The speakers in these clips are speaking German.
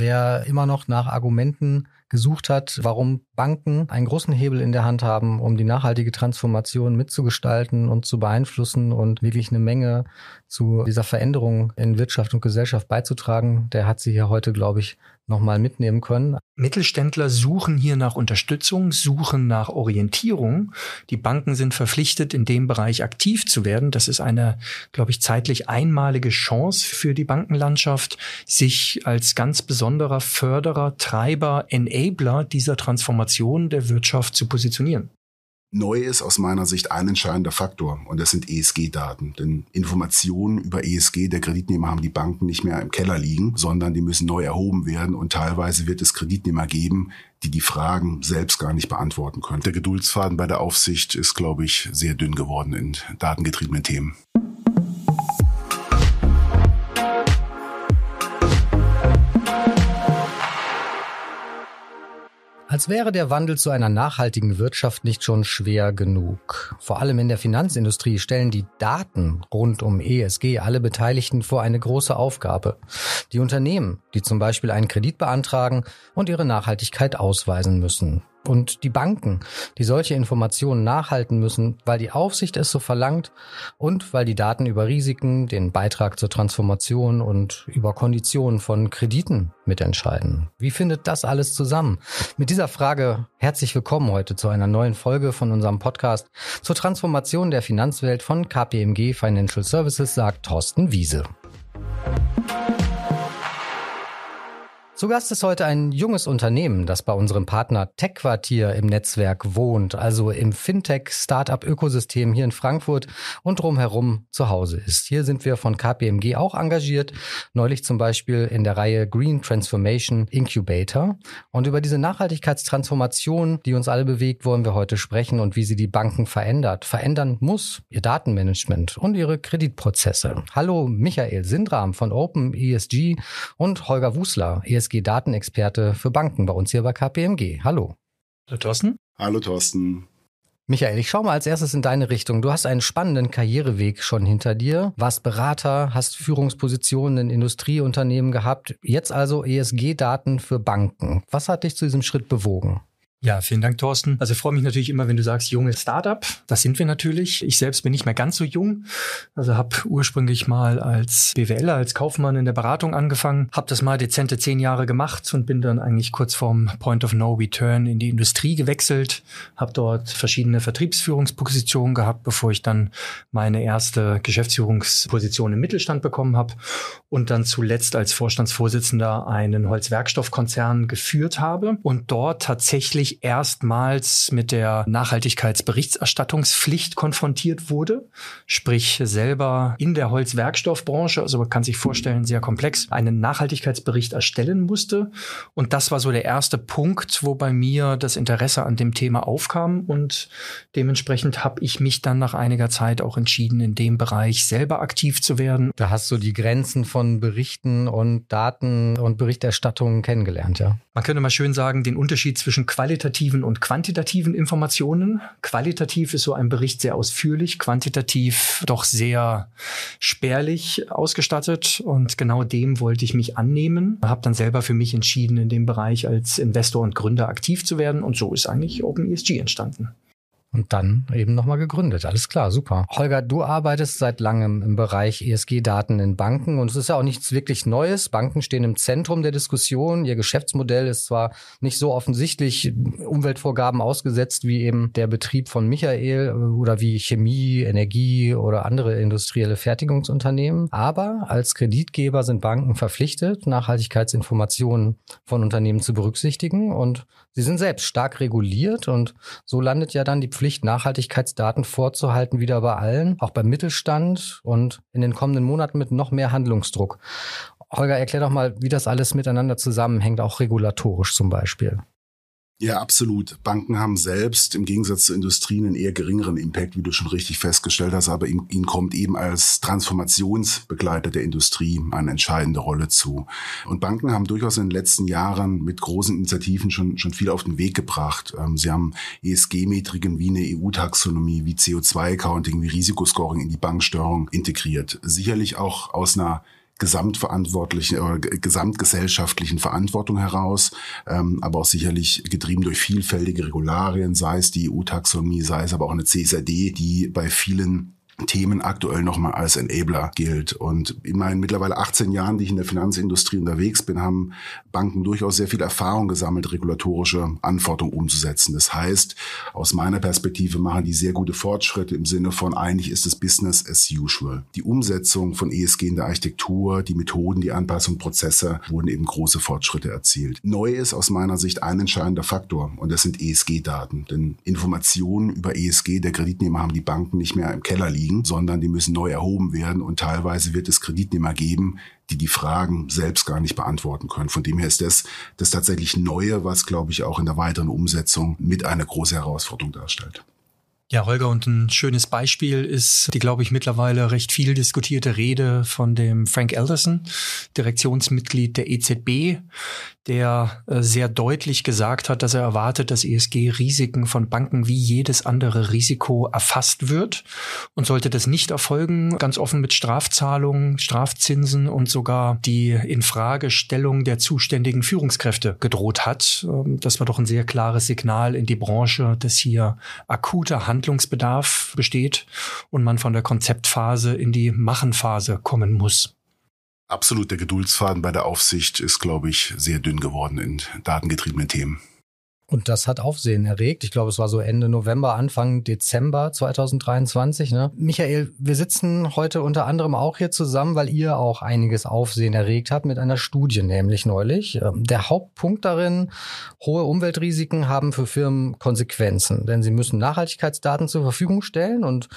Wer immer noch nach Argumenten gesucht hat, warum Banken einen großen Hebel in der Hand haben, um die nachhaltige Transformation mitzugestalten und zu beeinflussen und wirklich eine Menge zu dieser Veränderung in Wirtschaft und Gesellschaft beizutragen, der hat sie hier heute, glaube ich, nochmal mitnehmen können. Mittelständler suchen hier nach Unterstützung, suchen nach Orientierung. Die Banken sind verpflichtet, in dem Bereich aktiv zu werden. Das ist eine, glaube ich, zeitlich einmalige Chance für die Bankenlandschaft, sich als ganz besonderer Förderer, Treiber, Enabler dieser Transformation der Wirtschaft zu positionieren. Neu ist aus meiner Sicht ein entscheidender Faktor und das sind ESG-Daten. Denn Informationen über ESG der Kreditnehmer haben die Banken nicht mehr im Keller liegen, sondern die müssen neu erhoben werden und teilweise wird es Kreditnehmer geben, die die Fragen selbst gar nicht beantworten können. Der Geduldsfaden bei der Aufsicht ist, glaube ich, sehr dünn geworden in datengetriebenen Themen. Als wäre der Wandel zu einer nachhaltigen Wirtschaft nicht schon schwer genug. Vor allem in der Finanzindustrie stellen die Daten rund um ESG alle Beteiligten vor eine große Aufgabe. Die Unternehmen, die zum Beispiel einen Kredit beantragen und ihre Nachhaltigkeit ausweisen müssen und die Banken, die solche Informationen nachhalten müssen, weil die Aufsicht es so verlangt und weil die Daten über Risiken, den Beitrag zur Transformation und über Konditionen von Krediten mitentscheiden. Wie findet das alles zusammen? Mit dieser Frage herzlich willkommen heute zu einer neuen Folge von unserem Podcast zur Transformation der Finanzwelt von KPMG Financial Services, sagt Thorsten Wiese. Zu Gast ist heute ein junges Unternehmen, das bei unserem Partner Tech-Quartier im Netzwerk wohnt, also im Fintech-Startup-Ökosystem hier in Frankfurt und drumherum zu Hause ist. Hier sind wir von KPMG auch engagiert, neulich zum Beispiel in der Reihe Green Transformation Incubator. Und über diese Nachhaltigkeitstransformation, die uns alle bewegt, wollen wir heute sprechen und wie sie die Banken verändert, verändern muss, ihr Datenmanagement und ihre Kreditprozesse. Hallo Michael Sindram von Open ESG und Holger Wusler, ESG ESG-Datenexperte für Banken bei uns hier bei KPMG. Hallo. Hallo Thorsten. Hallo Thorsten. Michael, ich schaue mal als erstes in deine Richtung. Du hast einen spannenden Karriereweg schon hinter dir, warst Berater, hast Führungspositionen in Industrieunternehmen gehabt, jetzt also ESG-Daten für Banken. Was hat dich zu diesem Schritt bewogen? Ja, vielen Dank, Thorsten. Also ich freue mich natürlich immer, wenn du sagst, junge Startup. Das sind wir natürlich. Ich selbst bin nicht mehr ganz so jung. Also habe ursprünglich mal als BWLer, als Kaufmann in der Beratung angefangen, habe das mal dezente zehn Jahre gemacht und bin dann eigentlich kurz vorm Point of No Return in die Industrie gewechselt, habe dort verschiedene Vertriebsführungspositionen gehabt, bevor ich dann meine erste Geschäftsführungsposition im Mittelstand bekommen habe und dann zuletzt als Vorstandsvorsitzender einen Holzwerkstoffkonzern geführt habe und dort tatsächlich ich erstmals mit der Nachhaltigkeitsberichterstattungspflicht konfrontiert wurde. Sprich, selber in der Holzwerkstoffbranche, also man kann sich vorstellen, sehr komplex, einen Nachhaltigkeitsbericht erstellen musste. Und das war so der erste Punkt, wo bei mir das Interesse an dem Thema aufkam. Und dementsprechend habe ich mich dann nach einiger Zeit auch entschieden, in dem Bereich selber aktiv zu werden. Da hast du die Grenzen von Berichten und Daten und Berichterstattungen kennengelernt, ja? Man könnte mal schön sagen, den Unterschied zwischen qualitativen und quantitativen Informationen. Qualitativ ist so ein Bericht sehr ausführlich, quantitativ doch sehr spärlich ausgestattet und genau dem wollte ich mich annehmen. Habe dann selber für mich entschieden, in dem Bereich als Investor und Gründer aktiv zu werden und so ist eigentlich OpenESG entstanden und dann eben nochmal gegründet. Alles klar, super. Holger, du arbeitest seit langem im Bereich ESG-Daten in Banken und es ist ja auch nichts wirklich Neues. Banken stehen im Zentrum der Diskussion. Ihr Geschäftsmodell ist zwar nicht so offensichtlich Umweltvorgaben ausgesetzt wie eben der Betrieb von Michael oder wie Chemie, Energie oder andere industrielle Fertigungsunternehmen, aber als Kreditgeber sind Banken verpflichtet, Nachhaltigkeitsinformationen von Unternehmen zu berücksichtigen und sie sind selbst stark reguliert und so landet ja dann die Pflicht, Nachhaltigkeitsdaten vorzuhalten, wieder bei allen, auch beim Mittelstand und in den kommenden Monaten mit noch mehr Handlungsdruck. Holger, erklär doch mal, wie das alles miteinander zusammenhängt, auch regulatorisch zum Beispiel. Ja, absolut. Banken haben selbst im Gegensatz zur Industrie einen eher geringeren Impact, wie du schon richtig festgestellt hast, aber ihnen kommt eben als Transformationsbegleiter der Industrie eine entscheidende Rolle zu. Und Banken haben durchaus in den letzten Jahren mit großen Initiativen schon, schon viel auf den Weg gebracht. Ähm, sie haben ESG-Metriken wie eine EU-Taxonomie, wie CO2-Accounting, wie Risikoscoring in die Banksteuerung integriert. Sicherlich auch aus einer gesamtverantwortlichen oder gesamtgesellschaftlichen Verantwortung heraus, ähm, aber auch sicherlich getrieben durch vielfältige Regularien, sei es die EU-Taxonomie, sei es aber auch eine CSRD, die bei vielen Themen aktuell nochmal als Enabler gilt. Und in meinen mittlerweile 18 Jahren, die ich in der Finanzindustrie unterwegs bin, haben Banken durchaus sehr viel Erfahrung gesammelt, regulatorische Anforderungen umzusetzen. Das heißt, aus meiner Perspektive machen die sehr gute Fortschritte im Sinne von eigentlich ist es Business as usual. Die Umsetzung von ESG in der Architektur, die Methoden, die Anpassung, Prozesse wurden eben große Fortschritte erzielt. Neu ist aus meiner Sicht ein entscheidender Faktor und das sind ESG-Daten. Denn Informationen über ESG der Kreditnehmer haben die Banken nicht mehr im Keller liegen liegen, sondern die müssen neu erhoben werden und teilweise wird es Kreditnehmer geben, die die Fragen selbst gar nicht beantworten können. Von dem her ist das das tatsächlich Neue, was, glaube ich, auch in der weiteren Umsetzung mit eine große Herausforderung darstellt. Ja, Holger, und ein schönes Beispiel ist die, glaube ich, mittlerweile recht viel diskutierte Rede von dem Frank Elderson, Direktionsmitglied der EZB, der äh, sehr deutlich gesagt hat, dass er erwartet, dass ESG-Risiken von Banken wie jedes andere Risiko erfasst wird. Und sollte das nicht erfolgen, ganz offen mit Strafzahlungen, Strafzinsen und sogar die Infragestellung der zuständigen Führungskräfte gedroht hat. Ähm, das war doch ein sehr klares Signal in die Branche, dass hier akuter Handlungsbedarf besteht und man von der Konzeptphase in die Machenphase kommen muss. Absolut, der Geduldsfaden bei der Aufsicht ist, glaube ich, sehr dünn geworden in datengetriebenen Themen. Und das hat Aufsehen erregt. Ich glaube, es war so Ende November, Anfang Dezember 2023. Ne? Michael, wir sitzen heute unter anderem auch hier zusammen, weil ihr auch einiges Aufsehen erregt habt mit einer Studie, nämlich neulich. Ähm, der Hauptpunkt darin, hohe Umweltrisiken haben für Firmen Konsequenzen, denn sie müssen Nachhaltigkeitsdaten zur Verfügung stellen und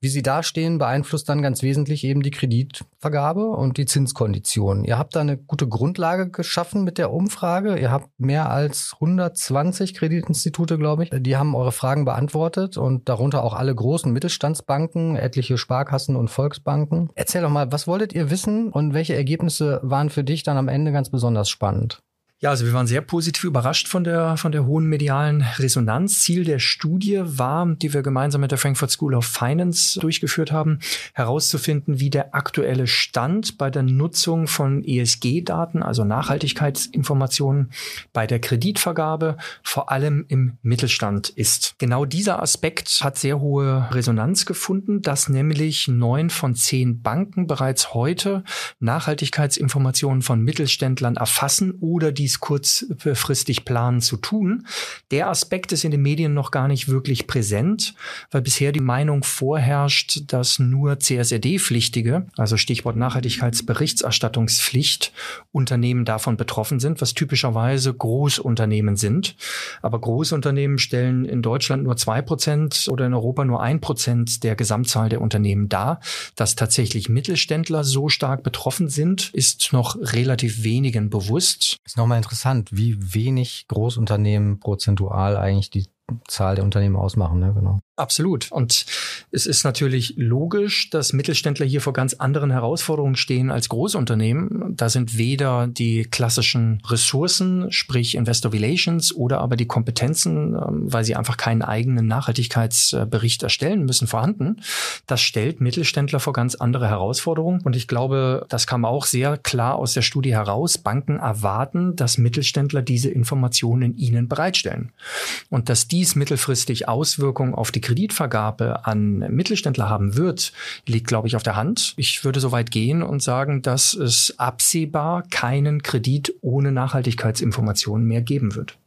wie sie dastehen, beeinflusst dann ganz wesentlich eben die Kreditvergabe und die Zinskonditionen. Ihr habt da eine gute Grundlage geschaffen mit der Umfrage. Ihr habt mehr als 120 20 Kreditinstitute, glaube ich. Die haben eure Fragen beantwortet und darunter auch alle großen Mittelstandsbanken, etliche Sparkassen und Volksbanken. Erzähl doch mal, was wolltet ihr wissen und welche Ergebnisse waren für dich dann am Ende ganz besonders spannend? Ja, also wir waren sehr positiv überrascht von der, von der hohen medialen Resonanz. Ziel der Studie war, die wir gemeinsam mit der Frankfurt School of Finance durchgeführt haben, herauszufinden, wie der aktuelle Stand bei der Nutzung von ESG-Daten, also Nachhaltigkeitsinformationen bei der Kreditvergabe, vor allem im Mittelstand ist. Genau dieser Aspekt hat sehr hohe Resonanz gefunden, dass nämlich neun von zehn Banken bereits heute Nachhaltigkeitsinformationen von Mittelständlern erfassen oder dies dies kurzfristig planen zu tun. Der Aspekt ist in den Medien noch gar nicht wirklich präsent, weil bisher die Meinung vorherrscht, dass nur CSRD-Pflichtige, also Stichwort Nachhaltigkeitsberichterstattungspflicht, Unternehmen davon betroffen sind, was typischerweise Großunternehmen sind. Aber Großunternehmen stellen in Deutschland nur zwei Prozent oder in Europa nur ein Prozent der Gesamtzahl der Unternehmen dar. Dass tatsächlich Mittelständler so stark betroffen sind, ist noch relativ wenigen bewusst. Ist nochmal interessant, wie wenig Großunternehmen prozentual eigentlich die Zahl der Unternehmen ausmachen, ne? genau. Absolut. Und es ist natürlich logisch, dass Mittelständler hier vor ganz anderen Herausforderungen stehen als Großunternehmen. Da sind weder die klassischen Ressourcen, sprich Investor Relations oder aber die Kompetenzen, ähm, weil sie einfach keinen eigenen Nachhaltigkeitsbericht erstellen müssen, vorhanden. Das stellt Mittelständler vor ganz andere Herausforderungen. Und ich glaube, das kam auch sehr klar aus der Studie heraus. Banken erwarten, dass Mittelständler diese Informationen ihnen bereitstellen. Und dass dies mittelfristig Auswirkungen auf die Kreditvergabe an Mittelständler haben wird, liegt, glaube ich, auf der Hand. Ich würde so weit gehen und sagen, dass es absehbar keinen Kredit ohne Nachhaltigkeitsinformationen mehr geben wird.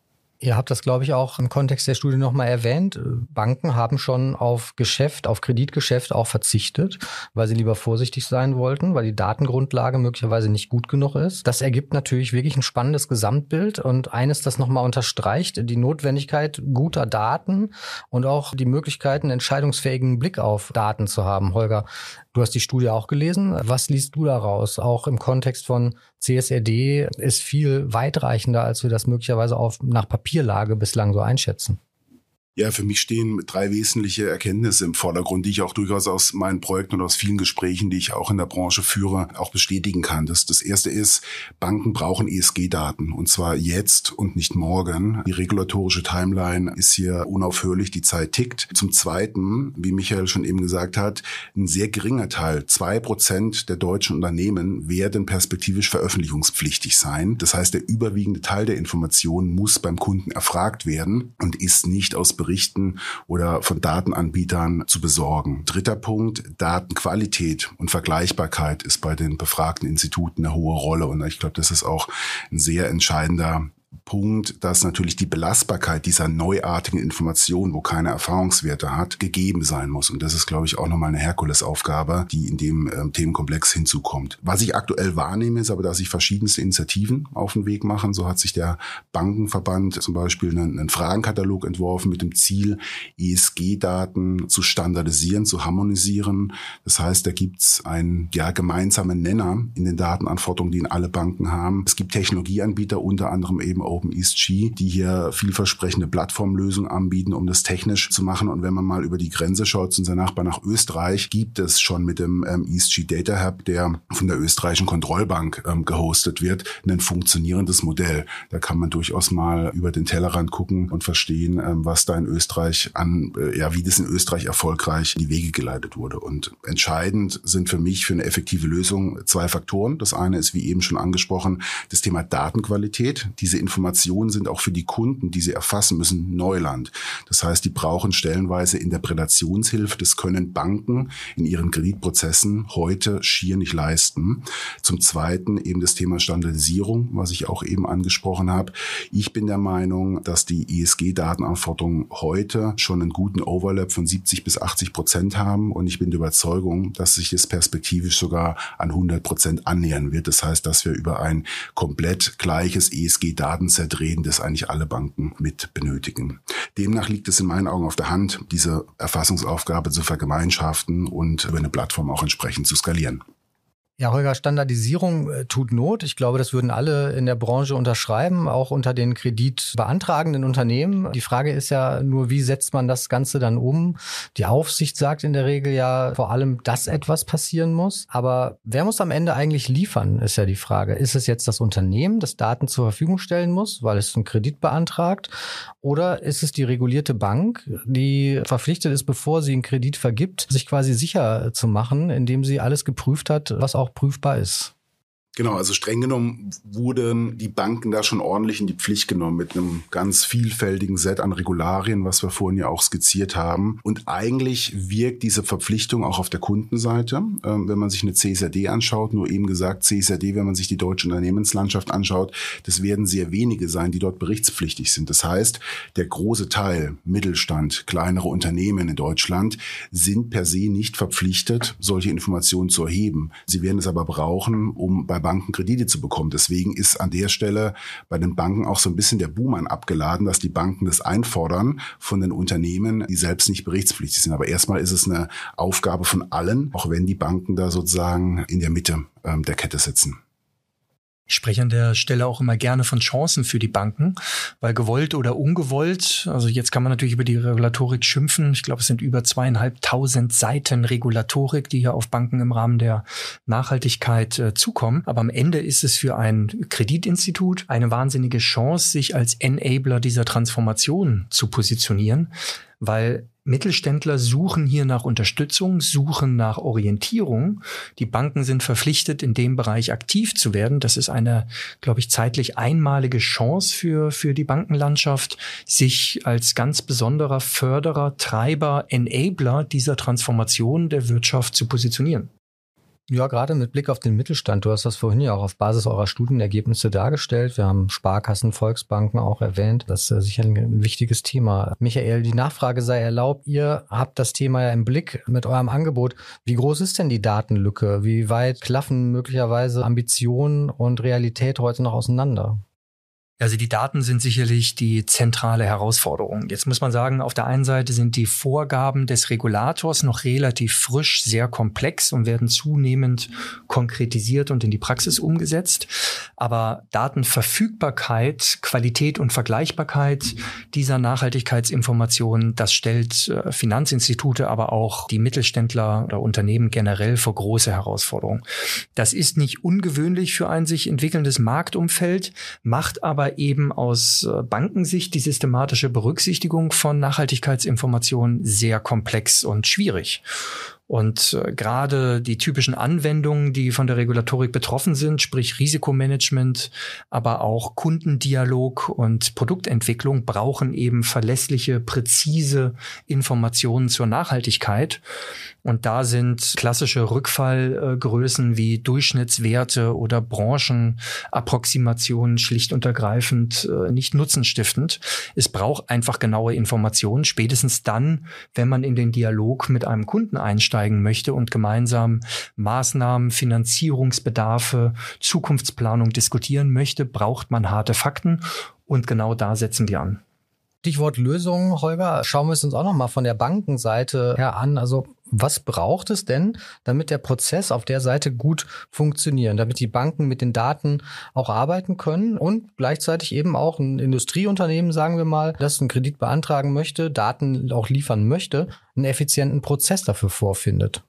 Ihr habt das, glaube ich, auch im Kontext der Studie nochmal erwähnt. Banken haben schon auf Geschäft, auf Kreditgeschäft auch verzichtet, weil sie lieber vorsichtig sein wollten, weil die Datengrundlage möglicherweise nicht gut genug ist. Das ergibt natürlich wirklich ein spannendes Gesamtbild und eines, das nochmal unterstreicht, die Notwendigkeit guter Daten und auch die Möglichkeiten, entscheidungsfähigen Blick auf Daten zu haben. Holger, Du hast die Studie auch gelesen. Was liest du daraus? Auch im Kontext von CSRD ist viel weitreichender, als wir das möglicherweise auch nach Papierlage bislang so einschätzen. Ja, für mich stehen drei wesentliche Erkenntnisse im Vordergrund, die ich auch durchaus aus meinen Projekten und aus vielen Gesprächen, die ich auch in der Branche führe, auch bestätigen kann. Das, das erste ist, Banken brauchen ESG-Daten und zwar jetzt und nicht morgen. Die regulatorische Timeline ist hier unaufhörlich, die Zeit tickt. Zum zweiten, wie Michael schon eben gesagt hat, ein sehr geringer Teil, zwei Prozent der deutschen Unternehmen werden perspektivisch veröffentlichungspflichtig sein. Das heißt, der überwiegende Teil der Informationen muss beim Kunden erfragt werden und ist nicht aus Berichten oder von Datenanbietern zu besorgen. Dritter Punkt, Datenqualität und Vergleichbarkeit ist bei den befragten Instituten eine hohe Rolle und ich glaube, das ist auch ein sehr entscheidender Punkt, dass natürlich die Belastbarkeit dieser neuartigen Information, wo keine Erfahrungswerte hat, gegeben sein muss. Und das ist, glaube ich, auch nochmal eine Herkulesaufgabe, die in dem ähm, Themenkomplex hinzukommt. Was ich aktuell wahrnehme, ist aber, dass sich verschiedenste Initiativen auf den Weg machen. So hat sich der Bankenverband zum Beispiel einen, einen Fragenkatalog entworfen mit dem Ziel, ESG-Daten zu standardisieren, zu harmonisieren. Das heißt, da gibt's einen ja, gemeinsamen Nenner in den Datenanforderungen, die in alle Banken haben. Es gibt Technologieanbieter, unter anderem eben OpenESG, die hier vielversprechende Plattformlösungen anbieten, um das technisch zu machen. Und wenn man mal über die Grenze schaut zu unser Nachbar nach Österreich, gibt es schon mit dem ähm, ESG Data Hub, der von der österreichischen Kontrollbank ähm, gehostet wird, ein funktionierendes Modell. Da kann man durchaus mal über den Tellerrand gucken und verstehen, ähm, was da in Österreich an, äh, ja, wie das in Österreich erfolgreich in die Wege geleitet wurde. Und entscheidend sind für mich für eine effektive Lösung zwei Faktoren. Das eine ist, wie eben schon angesprochen, das Thema Datenqualität. Diese Informationen Informationen sind auch für die Kunden, die sie erfassen müssen, Neuland. Das heißt, die brauchen stellenweise Interpretationshilfe. Das können Banken in ihren Kreditprozessen heute schier nicht leisten. Zum Zweiten eben das Thema Standardisierung, was ich auch eben angesprochen habe. Ich bin der Meinung, dass die ESG-Datenanforderungen heute schon einen guten Overlap von 70 bis 80 Prozent haben. Und ich bin der Überzeugung, dass sich das perspektivisch sogar an 100 Prozent annähern wird. Das heißt, dass wir über ein komplett gleiches ESG-Daten Reden, das eigentlich alle Banken mit benötigen. Demnach liegt es in meinen Augen auf der Hand, diese Erfassungsaufgabe zu vergemeinschaften und über eine Plattform auch entsprechend zu skalieren. Ja, Holger, Standardisierung äh, tut Not. Ich glaube, das würden alle in der Branche unterschreiben, auch unter den kreditbeantragenden Unternehmen. Die Frage ist ja nur, wie setzt man das Ganze dann um? Die Aufsicht sagt in der Regel ja vor allem, dass etwas passieren muss. Aber wer muss am Ende eigentlich liefern, ist ja die Frage. Ist es jetzt das Unternehmen, das Daten zur Verfügung stellen muss, weil es einen Kredit beantragt? Oder ist es die regulierte Bank, die verpflichtet ist, bevor sie einen Kredit vergibt, sich quasi sicher zu machen, indem sie alles geprüft hat, was auch auch prüfbar ist. Genau, also streng genommen wurden die Banken da schon ordentlich in die Pflicht genommen mit einem ganz vielfältigen Set an Regularien, was wir vorhin ja auch skizziert haben. Und eigentlich wirkt diese Verpflichtung auch auf der Kundenseite. Ähm, wenn man sich eine CSRD anschaut, nur eben gesagt, CSRD, wenn man sich die deutsche Unternehmenslandschaft anschaut, das werden sehr wenige sein, die dort berichtspflichtig sind. Das heißt, der große Teil, Mittelstand, kleinere Unternehmen in Deutschland, sind per se nicht verpflichtet, solche Informationen zu erheben. Sie werden es aber brauchen, um bei Banken Kredite zu bekommen. Deswegen ist an der Stelle bei den Banken auch so ein bisschen der Buhmann abgeladen, dass die Banken das einfordern von den Unternehmen, die selbst nicht berichtspflichtig sind. Aber erstmal ist es eine Aufgabe von allen, auch wenn die Banken da sozusagen in der Mitte ähm, der Kette sitzen. Ich spreche an der Stelle auch immer gerne von Chancen für die Banken, weil gewollt oder ungewollt, also jetzt kann man natürlich über die Regulatorik schimpfen. Ich glaube, es sind über zweieinhalbtausend Seiten Regulatorik, die hier auf Banken im Rahmen der Nachhaltigkeit äh, zukommen. Aber am Ende ist es für ein Kreditinstitut eine wahnsinnige Chance, sich als Enabler dieser Transformation zu positionieren, weil Mittelständler suchen hier nach Unterstützung, suchen nach Orientierung. Die Banken sind verpflichtet, in dem Bereich aktiv zu werden. Das ist eine, glaube ich, zeitlich einmalige Chance für, für die Bankenlandschaft, sich als ganz besonderer Förderer, Treiber, Enabler dieser Transformation der Wirtschaft zu positionieren. Ja, gerade mit Blick auf den Mittelstand. Du hast das vorhin ja auch auf Basis eurer Studienergebnisse dargestellt. Wir haben Sparkassen, Volksbanken auch erwähnt. Das ist sicher ein wichtiges Thema. Michael, die Nachfrage sei erlaubt. Ihr habt das Thema ja im Blick mit eurem Angebot. Wie groß ist denn die Datenlücke? Wie weit klaffen möglicherweise Ambitionen und Realität heute noch auseinander? Also die Daten sind sicherlich die zentrale Herausforderung. Jetzt muss man sagen, auf der einen Seite sind die Vorgaben des Regulators noch relativ frisch, sehr komplex und werden zunehmend konkretisiert und in die Praxis umgesetzt. Aber Datenverfügbarkeit, Qualität und Vergleichbarkeit dieser Nachhaltigkeitsinformationen, das stellt äh, Finanzinstitute, aber auch die Mittelständler oder Unternehmen generell vor große Herausforderungen. Das ist nicht ungewöhnlich für ein sich entwickelndes Marktumfeld, macht aber aber eben aus äh, Bankensicht die systematische Berücksichtigung von Nachhaltigkeitsinformationen sehr komplex und schwierig. Und äh, gerade die typischen Anwendungen, die von der Regulatorik betroffen sind, sprich Risikomanagement, aber auch Kundendialog und Produktentwicklung, brauchen eben verlässliche, präzise Informationen zur Nachhaltigkeit. Und da sind klassische Rückfallgrößen wie Durchschnittswerte oder Branchenapproximationen schlicht und ergreifend äh, nicht nutzenstiftend. Es braucht einfach genaue Informationen, spätestens dann, wenn man in den Dialog mit einem Kunden einsteigen möchte und gemeinsam Maßnahmen, Finanzierungsbedarfe, Zukunftsplanung diskutieren möchte, braucht man harte Fakten. Und genau da setzen wir an. Stichwort Lösung, Holger, schauen wir es uns auch nochmal von der Bankenseite her an. Also was braucht es denn, damit der Prozess auf der Seite gut funktioniert, damit die Banken mit den Daten auch arbeiten können und gleichzeitig eben auch ein Industrieunternehmen, sagen wir mal, das einen Kredit beantragen möchte, Daten auch liefern möchte, einen effizienten Prozess dafür vorfindet?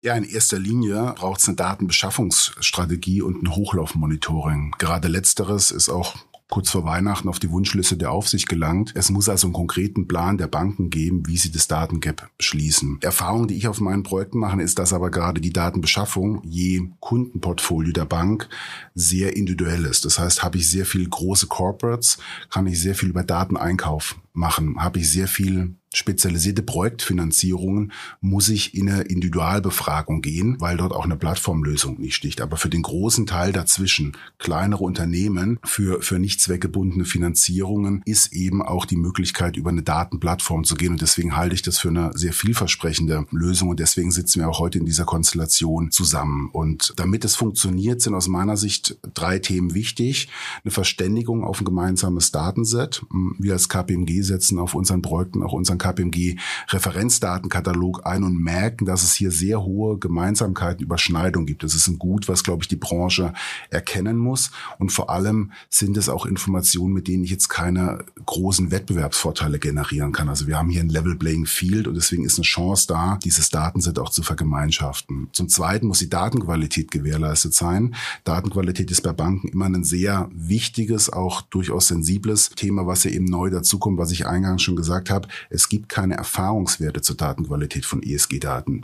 Ja, in erster Linie braucht es eine Datenbeschaffungsstrategie und ein Hochlaufmonitoring. Gerade letzteres ist auch kurz vor Weihnachten auf die Wunschliste der Aufsicht gelangt. Es muss also einen konkreten Plan der Banken geben, wie sie das Datengap schließen. Erfahrung, die ich auf meinen Projekten mache, ist, dass aber gerade die Datenbeschaffung je Kundenportfolio der Bank sehr individuell ist. Das heißt, habe ich sehr viel große Corporates, kann ich sehr viel über Dateneinkauf machen. Habe ich sehr viel spezialisierte Projektfinanzierungen muss ich in eine Individualbefragung gehen, weil dort auch eine Plattformlösung nicht sticht. Aber für den großen Teil dazwischen, kleinere Unternehmen, für, für nicht zweckgebundene Finanzierungen ist eben auch die Möglichkeit, über eine Datenplattform zu gehen. Und deswegen halte ich das für eine sehr vielversprechende Lösung. Und deswegen sitzen wir auch heute in dieser Konstellation zusammen. Und damit es funktioniert, sind aus meiner Sicht drei Themen wichtig. Eine Verständigung auf ein gemeinsames Datenset. Wir als KPMG setzen auf unseren Projekten auch unseren KPMG Referenzdatenkatalog ein und merken, dass es hier sehr hohe Gemeinsamkeiten, Überschneidungen gibt. Das ist ein Gut, was, glaube ich, die Branche erkennen muss. Und vor allem sind es auch Informationen, mit denen ich jetzt keine großen Wettbewerbsvorteile generieren kann. Also wir haben hier ein Level Playing Field und deswegen ist eine Chance da, dieses Datenset auch zu vergemeinschaften. Zum Zweiten muss die Datenqualität gewährleistet sein. Datenqualität ist bei Banken immer ein sehr wichtiges, auch durchaus sensibles Thema, was ja eben neu dazukommt, was ich eingangs schon gesagt habe. Es gibt keine Erfahrungswerte zur Datenqualität von ESG-Daten.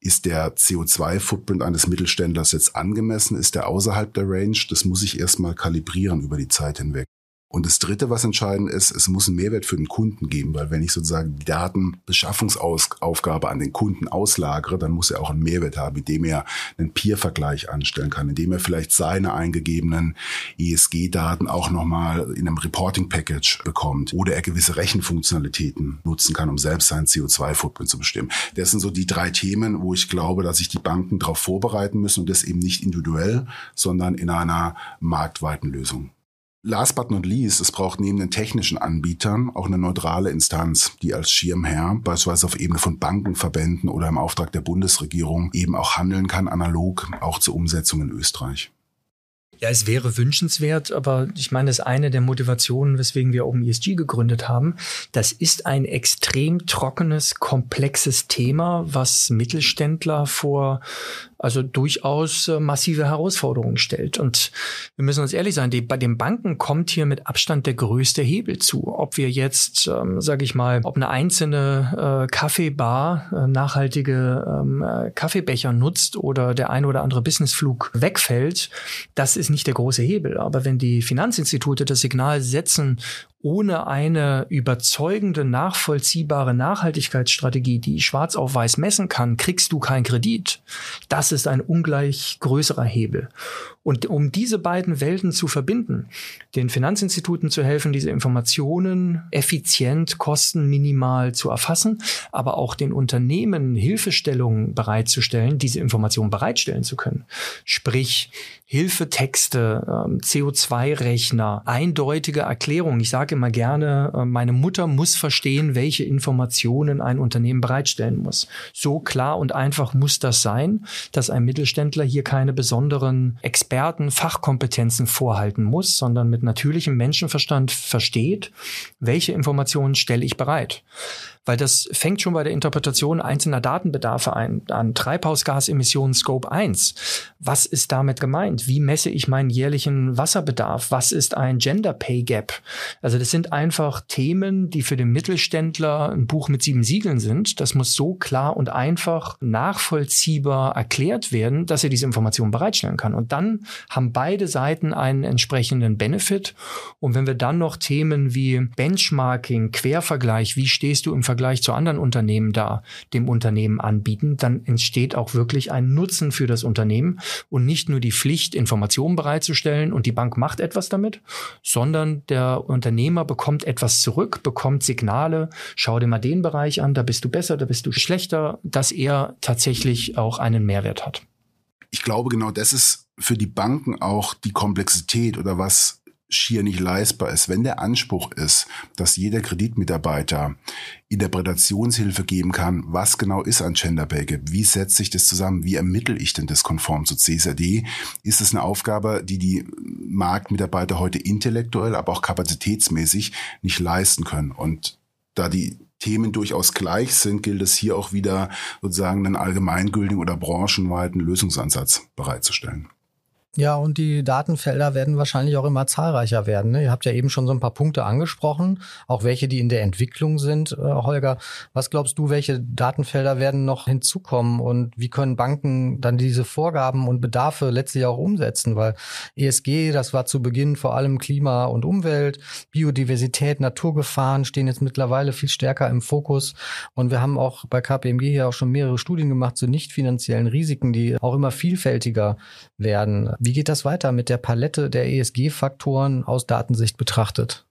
Ist der CO2-Footprint eines Mittelständlers jetzt angemessen? Ist der außerhalb der Range? Das muss ich erstmal kalibrieren über die Zeit hinweg. Und das Dritte, was entscheidend ist, es muss einen Mehrwert für den Kunden geben, weil wenn ich sozusagen die Datenbeschaffungsaufgabe an den Kunden auslagere, dann muss er auch einen Mehrwert haben, indem er einen Peer-Vergleich anstellen kann, indem er vielleicht seine eingegebenen ESG-Daten auch nochmal in einem Reporting-Package bekommt oder er gewisse Rechenfunktionalitäten nutzen kann, um selbst seinen CO2-Footprint zu bestimmen. Das sind so die drei Themen, wo ich glaube, dass sich die Banken darauf vorbereiten müssen und das eben nicht individuell, sondern in einer marktweiten Lösung. Last but not least, es braucht neben den technischen Anbietern auch eine neutrale Instanz, die als Schirmherr, beispielsweise auf Ebene von Banken, Verbänden oder im Auftrag der Bundesregierung eben auch handeln kann, analog auch zur Umsetzung in Österreich. Ja, es wäre wünschenswert, aber ich meine, das ist eine der Motivationen, weswegen wir Open ESG gegründet haben. Das ist ein extrem trockenes, komplexes Thema, was Mittelständler vor also durchaus äh, massive Herausforderungen stellt. Und wir müssen uns ehrlich sein, die, bei den Banken kommt hier mit Abstand der größte Hebel zu. Ob wir jetzt, ähm, sage ich mal, ob eine einzelne äh, Kaffeebar äh, nachhaltige ähm, äh, Kaffeebecher nutzt oder der ein oder andere Businessflug wegfällt, das ist nicht der große Hebel. Aber wenn die Finanzinstitute das Signal setzen ohne eine überzeugende, nachvollziehbare Nachhaltigkeitsstrategie, die schwarz auf weiß messen kann, kriegst du keinen Kredit. Das ist ein ungleich größerer Hebel. Und um diese beiden Welten zu verbinden, den Finanzinstituten zu helfen, diese Informationen effizient, kostenminimal zu erfassen, aber auch den Unternehmen Hilfestellungen bereitzustellen, diese Informationen bereitstellen zu können. Sprich, Hilfetexte, ähm, CO2-Rechner, eindeutige Erklärungen. Ich sage immer gerne, äh, meine Mutter muss verstehen, welche Informationen ein Unternehmen bereitstellen muss. So klar und einfach muss das sein, dass ein Mittelständler hier keine besonderen Experten, Fachkompetenzen vorhalten muss, sondern mit natürlichem Menschenverstand versteht, welche Informationen stelle ich bereit weil das fängt schon bei der Interpretation einzelner Datenbedarfe ein, an Treibhausgasemissionen Scope 1. Was ist damit gemeint? Wie messe ich meinen jährlichen Wasserbedarf? Was ist ein Gender Pay Gap? Also das sind einfach Themen, die für den Mittelständler ein Buch mit sieben Siegeln sind. Das muss so klar und einfach nachvollziehbar erklärt werden, dass er diese Informationen bereitstellen kann. Und dann haben beide Seiten einen entsprechenden Benefit. Und wenn wir dann noch Themen wie Benchmarking, Quervergleich, wie stehst du im Vergleich Vergleich zu anderen Unternehmen da dem Unternehmen anbieten, dann entsteht auch wirklich ein Nutzen für das Unternehmen und nicht nur die Pflicht, Informationen bereitzustellen und die Bank macht etwas damit, sondern der Unternehmer bekommt etwas zurück, bekommt Signale, schau dir mal den Bereich an, da bist du besser, da bist du schlechter, dass er tatsächlich auch einen Mehrwert hat. Ich glaube, genau das ist für die Banken auch die Komplexität oder was schier nicht leistbar ist. Wenn der Anspruch ist, dass jeder Kreditmitarbeiter Interpretationshilfe geben kann, was genau ist ein Gender Pay Gap, wie setzt sich das zusammen, wie ermittle ich denn das konform zu CSRD, ist es eine Aufgabe, die die Marktmitarbeiter heute intellektuell, aber auch kapazitätsmäßig nicht leisten können. Und da die Themen durchaus gleich sind, gilt es hier auch wieder sozusagen einen allgemeingültigen oder branchenweiten Lösungsansatz bereitzustellen. Ja, und die Datenfelder werden wahrscheinlich auch immer zahlreicher werden. Ne? Ihr habt ja eben schon so ein paar Punkte angesprochen, auch welche, die in der Entwicklung sind. Äh, Holger, was glaubst du, welche Datenfelder werden noch hinzukommen und wie können Banken dann diese Vorgaben und Bedarfe letztlich auch umsetzen? Weil ESG, das war zu Beginn vor allem Klima und Umwelt, Biodiversität, Naturgefahren stehen jetzt mittlerweile viel stärker im Fokus. Und wir haben auch bei KPMG hier auch schon mehrere Studien gemacht zu nicht finanziellen Risiken, die auch immer vielfältiger werden. Wie geht das weiter mit der Palette der ESG-Faktoren aus Datensicht betrachtet?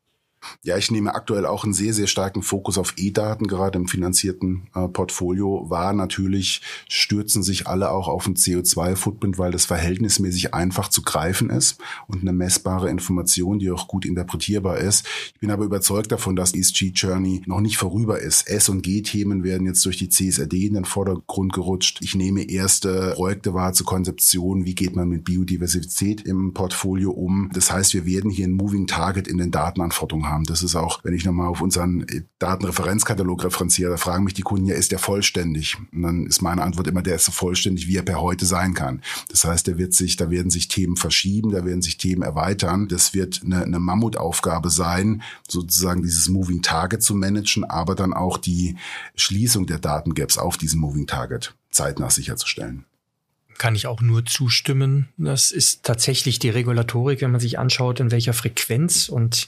Ja, ich nehme aktuell auch einen sehr, sehr starken Fokus auf E-Daten, gerade im finanzierten äh, Portfolio. War natürlich, stürzen sich alle auch auf den CO2-Footprint, weil das verhältnismäßig einfach zu greifen ist und eine messbare Information, die auch gut interpretierbar ist. Ich bin aber überzeugt davon, dass ESG-Journey noch nicht vorüber ist. S- und G-Themen werden jetzt durch die CSRD in den Vordergrund gerutscht. Ich nehme erste Projekte wahr zur Konzeption, wie geht man mit Biodiversität im Portfolio um. Das heißt, wir werden hier ein Moving Target in den Datenanforderungen haben haben. Das ist auch, wenn ich nochmal auf unseren Datenreferenzkatalog referenziere, da fragen mich die Kunden ja, ist der vollständig? Und dann ist meine Antwort immer, der ist so vollständig, wie er per heute sein kann. Das heißt, der wird sich, da werden sich Themen verschieben, da werden sich Themen erweitern. Das wird eine, eine Mammutaufgabe sein, sozusagen dieses Moving Target zu managen, aber dann auch die Schließung der Datengaps auf diesem Moving Target zeitnah sicherzustellen kann ich auch nur zustimmen. Das ist tatsächlich die Regulatorik, wenn man sich anschaut, in welcher Frequenz und,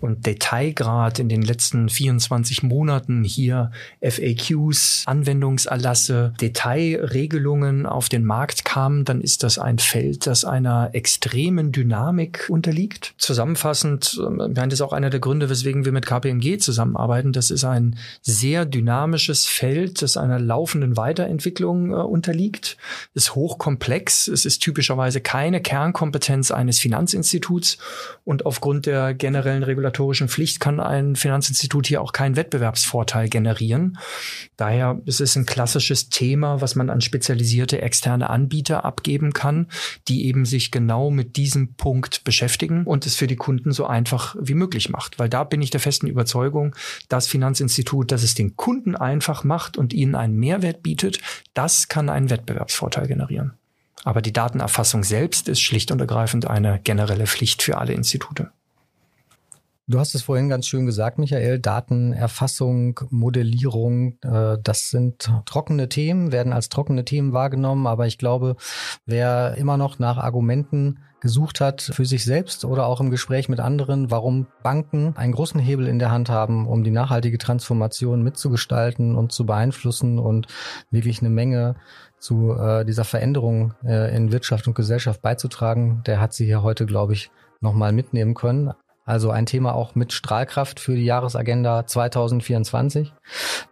und Detailgrad in den letzten 24 Monaten hier FAQs, Anwendungserlasse, Detailregelungen auf den Markt kamen, dann ist das ein Feld, das einer extremen Dynamik unterliegt. Zusammenfassend, ähm, das ist auch einer der Gründe, weswegen wir mit KPMG zusammenarbeiten. Das ist ein sehr dynamisches Feld, das einer laufenden Weiterentwicklung äh, unterliegt. Es hochkomplex. Es ist typischerweise keine Kernkompetenz eines Finanzinstituts und aufgrund der generellen regulatorischen Pflicht kann ein Finanzinstitut hier auch keinen Wettbewerbsvorteil generieren. Daher ist es ein klassisches Thema, was man an spezialisierte externe Anbieter abgeben kann, die eben sich genau mit diesem Punkt beschäftigen und es für die Kunden so einfach wie möglich macht. Weil da bin ich der festen Überzeugung, das Finanzinstitut, das es den Kunden einfach macht und ihnen einen Mehrwert bietet, das kann einen Wettbewerbsvorteil generieren generieren. Aber die Datenerfassung selbst ist schlicht und ergreifend eine generelle Pflicht für alle Institute. Du hast es vorhin ganz schön gesagt, Michael. Datenerfassung, Modellierung, äh, das sind trockene Themen, werden als trockene Themen wahrgenommen. Aber ich glaube, wer immer noch nach Argumenten gesucht hat für sich selbst oder auch im Gespräch mit anderen, warum Banken einen großen Hebel in der Hand haben, um die nachhaltige Transformation mitzugestalten und zu beeinflussen und wirklich eine Menge zu äh, dieser Veränderung äh, in Wirtschaft und Gesellschaft beizutragen, der hat sie hier heute, glaube ich, nochmal mitnehmen können. Also ein Thema auch mit Strahlkraft für die Jahresagenda 2024.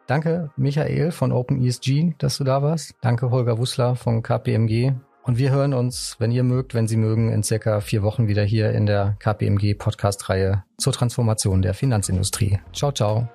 Danke, Michael von OpenESG, dass du da warst. Danke, Holger Wussler von KPMG. Und wir hören uns, wenn ihr mögt, wenn Sie mögen, in circa vier Wochen wieder hier in der KPMG Podcast-Reihe zur Transformation der Finanzindustrie. Ciao, ciao.